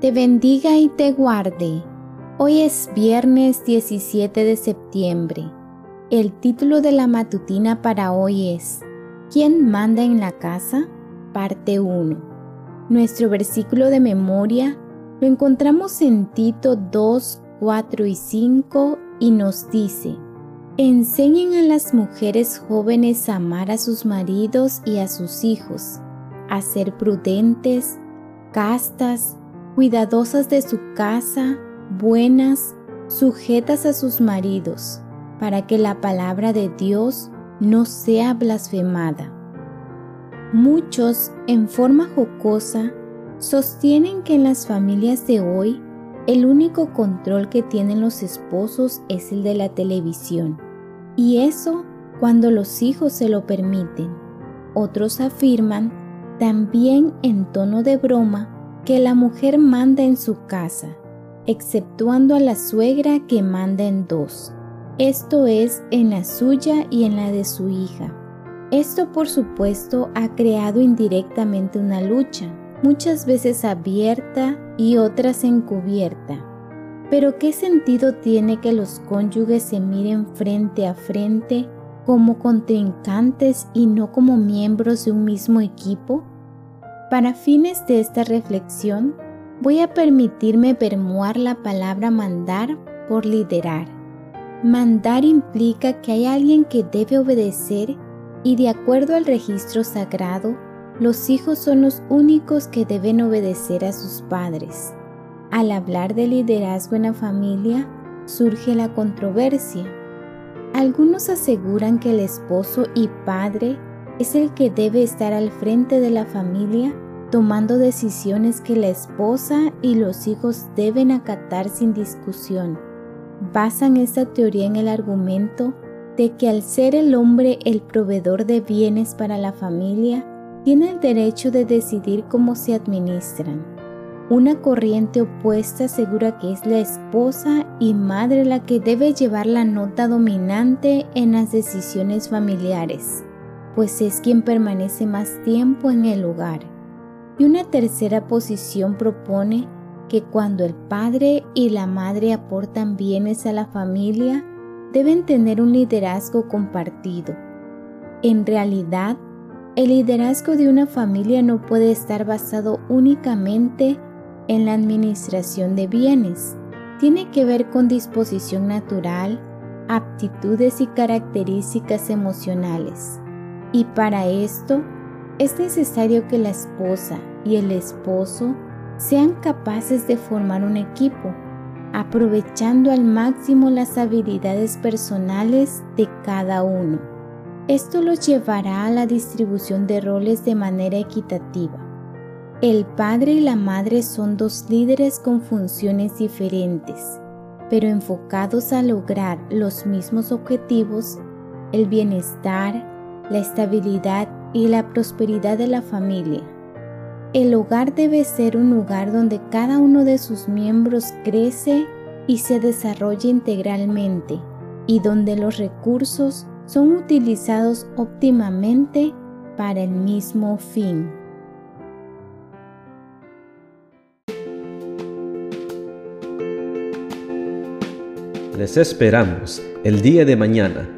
te bendiga y te guarde. Hoy es viernes 17 de septiembre. El título de la matutina para hoy es ¿Quién manda en la casa? Parte 1. Nuestro versículo de memoria lo encontramos en Tito 2, 4 y 5 y nos dice, Enseñen a las mujeres jóvenes a amar a sus maridos y a sus hijos, a ser prudentes, castas, cuidadosas de su casa, buenas, sujetas a sus maridos, para que la palabra de Dios no sea blasfemada. Muchos, en forma jocosa, sostienen que en las familias de hoy el único control que tienen los esposos es el de la televisión, y eso cuando los hijos se lo permiten. Otros afirman, también en tono de broma, que la mujer manda en su casa, exceptuando a la suegra que manda en dos, esto es en la suya y en la de su hija. Esto por supuesto ha creado indirectamente una lucha, muchas veces abierta y otras encubierta. Pero ¿qué sentido tiene que los cónyuges se miren frente a frente como contrincantes y no como miembros de un mismo equipo? Para fines de esta reflexión, voy a permitirme permuar la palabra mandar por liderar. Mandar implica que hay alguien que debe obedecer y de acuerdo al registro sagrado, los hijos son los únicos que deben obedecer a sus padres. Al hablar de liderazgo en la familia, surge la controversia. Algunos aseguran que el esposo y padre es el que debe estar al frente de la familia tomando decisiones que la esposa y los hijos deben acatar sin discusión. Basan esta teoría en el argumento de que al ser el hombre el proveedor de bienes para la familia, tiene el derecho de decidir cómo se administran. Una corriente opuesta asegura que es la esposa y madre la que debe llevar la nota dominante en las decisiones familiares, pues es quien permanece más tiempo en el hogar. Y una tercera posición propone que cuando el padre y la madre aportan bienes a la familia, deben tener un liderazgo compartido. En realidad, el liderazgo de una familia no puede estar basado únicamente en la administración de bienes. Tiene que ver con disposición natural, aptitudes y características emocionales. Y para esto es necesario que la esposa y el esposo sean capaces de formar un equipo, aprovechando al máximo las habilidades personales de cada uno. Esto los llevará a la distribución de roles de manera equitativa. El padre y la madre son dos líderes con funciones diferentes, pero enfocados a lograr los mismos objetivos, el bienestar, la estabilidad y la prosperidad de la familia. El hogar debe ser un lugar donde cada uno de sus miembros crece y se desarrolla integralmente y donde los recursos son utilizados óptimamente para el mismo fin. Les esperamos el día de mañana